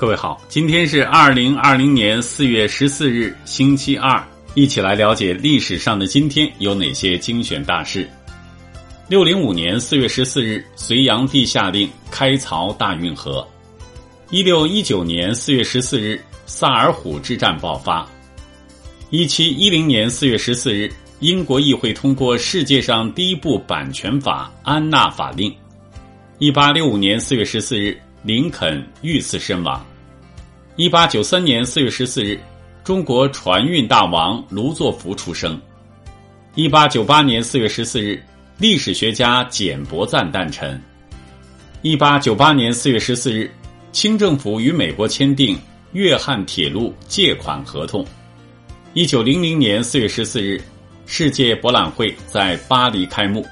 各位好，今天是二零二零年四月十四日，星期二，一起来了解历史上的今天有哪些精选大事。六零五年四月十四日，隋炀帝下令开漕大运河。一六一九年四月十四日，萨尔浒之战爆发。一七一零年四月十四日，英国议会通过世界上第一部版权法《安娜法令》。一八六五年四月十四日，林肯遇刺身亡。一八九三年四月十四日，中国船运大王卢作孚出生。一八九八年四月十四日，历史学家简伯赞诞辰。一八九八年四月十四日，清政府与美国签订粤汉铁路借款合同。一九零零年四月十四日，世界博览会在巴黎开幕。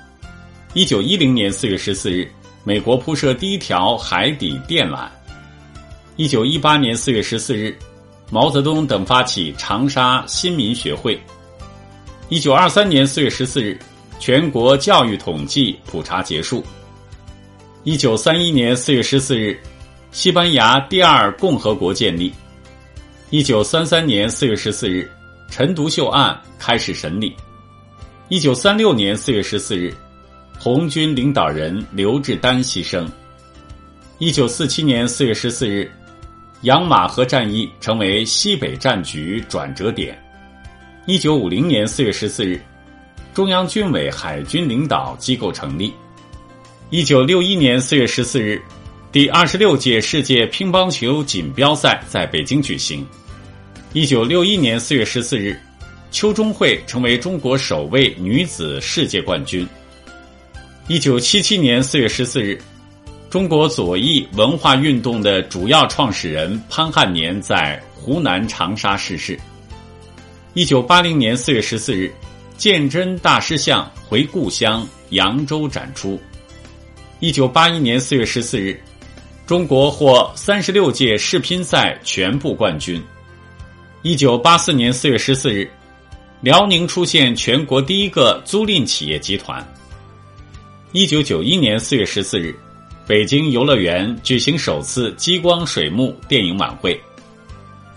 一九一零年四月十四日，美国铺设第一条海底电缆。一九一八年四月十四日，毛泽东等发起长沙新民学会。一九二三年四月十四日，全国教育统计普查结束。一九三一年四月十四日，西班牙第二共和国建立。一九三三年四月十四日，陈独秀案开始审理。一九三六年四月十四日，红军领导人刘志丹牺牲。一九四七年四月十四日。养马河战役成为西北战局转折点。一九五零年四月十四日，中央军委海军领导机构成立。一九六一年四月十四日，第二十六届世界乒乓球锦标赛在北京举行。一九六一年四月十四日，邱中慧成为中国首位女子世界冠军。一九七七年四月十四日。中国左翼文化运动的主要创始人潘汉年在湖南长沙逝世。一九八零年四月十四日，鉴真大师像回故乡扬州展出。一九八一年四月十四日，中国获三十六届世乒赛全部冠军。一九八四年四月十四日，辽宁出现全国第一个租赁企业集团。一九九一年四月十四日。北京游乐园举行首次激光水幕电影晚会。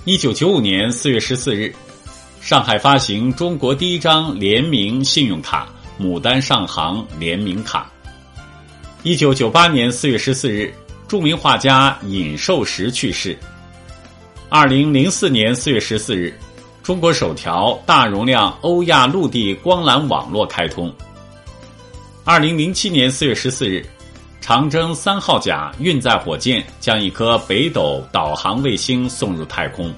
一九九五年四月十四日，上海发行中国第一张联名信用卡——牡丹上行联名卡。一九九八年四月十四日，著名画家尹寿石去世。二零零四年四月十四日，中国首条大容量欧亚陆地光缆网络开通。二零零七年四月十四日。长征三号甲运载火箭将一颗北斗导航卫星送入太空。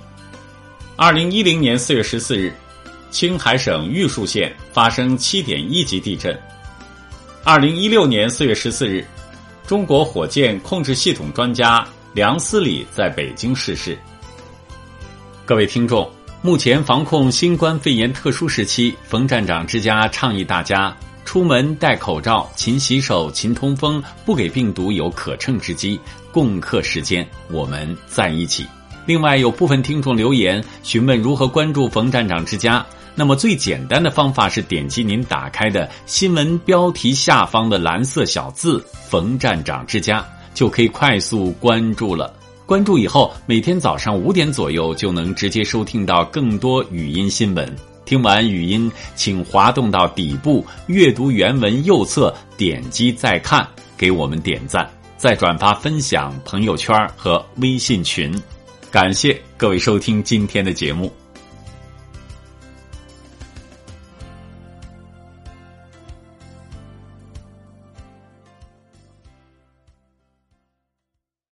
二零一零年四月十四日，青海省玉树县发生七点一级地震。二零一六年四月十四日，中国火箭控制系统专家梁思礼在北京逝世。各位听众，目前防控新冠肺炎特殊时期，冯站长之家倡议大家。出门戴口罩，勤洗手，勤通风，不给病毒有可乘之机。共克时艰，我们在一起。另外，有部分听众留言询问如何关注冯站长之家。那么，最简单的方法是点击您打开的新闻标题下方的蓝色小字“冯站长之家”，就可以快速关注了。关注以后，每天早上五点左右就能直接收听到更多语音新闻。听完语音，请滑动到底部阅读原文右侧，点击再看，给我们点赞，再转发分享朋友圈和微信群。感谢各位收听今天的节目。